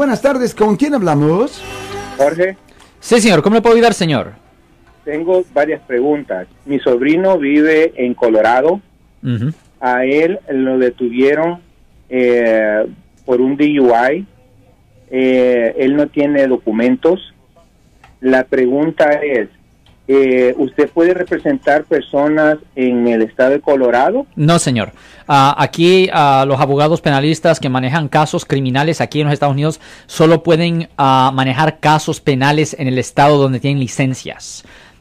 buenas tardes. ¿Con quién hablamos? Jorge, Sí, señor. ¿Cómo le puedo ayudar, señor? tengo varias preguntas. Mi sobrino vive en Colorado. A él lo detuvieron eh, por un DUI. Eh, él no tiene documentos. La pregunta es, eh, ¿usted puede representar personas en el estado de Colorado? No, señor. Ah, aquí ah, los abogados penalistas que manejan casos criminales aquí en los Estados Unidos solo pueden ah, manejar casos penales en el estado donde tienen licencias.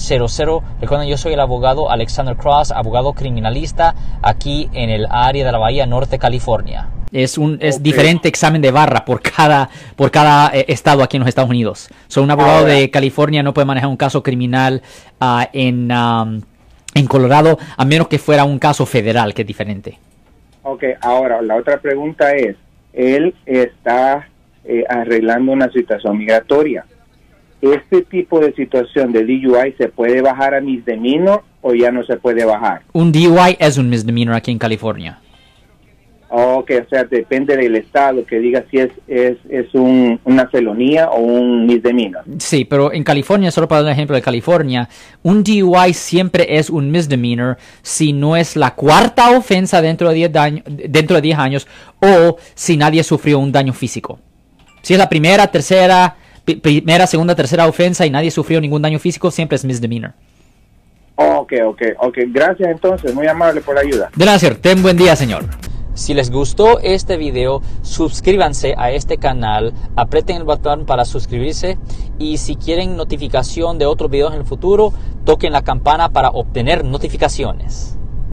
1-800-530-1800. Recuerden, yo soy el abogado Alexander Cross, abogado criminalista aquí en el área de la Bahía Norte, California. Es un es diferente examen de barra por cada por cada eh, estado aquí en los Estados Unidos. So, un abogado Ahora- de California no puede manejar un caso criminal ah, en um, en Colorado a menos que fuera un caso federal que es diferente. Ok, ahora la otra pregunta es, él está eh, arreglando una situación migratoria. ¿Este tipo de situación de DUI se puede bajar a misdemeanor o ya no se puede bajar? Un DUI es un misdemeanor aquí en California. Ok, o sea, depende del estado que diga si es, es, es un, una felonía o un misdemeanor. Sí, pero en California, solo para dar un ejemplo de California, un DUI siempre es un misdemeanor si no es la cuarta ofensa dentro de 10, daño- dentro de 10 años o si nadie sufrió un daño físico. Si es la primera, tercera, primera, segunda, tercera ofensa y nadie sufrió ningún daño físico, siempre es misdemeanor. Ok, ok, ok. Gracias entonces, muy amable por la ayuda. De nada, señor. Ten buen día, señor. Si les gustó este video, suscríbanse a este canal, aprieten el botón para suscribirse y si quieren notificación de otros videos en el futuro, toquen la campana para obtener notificaciones.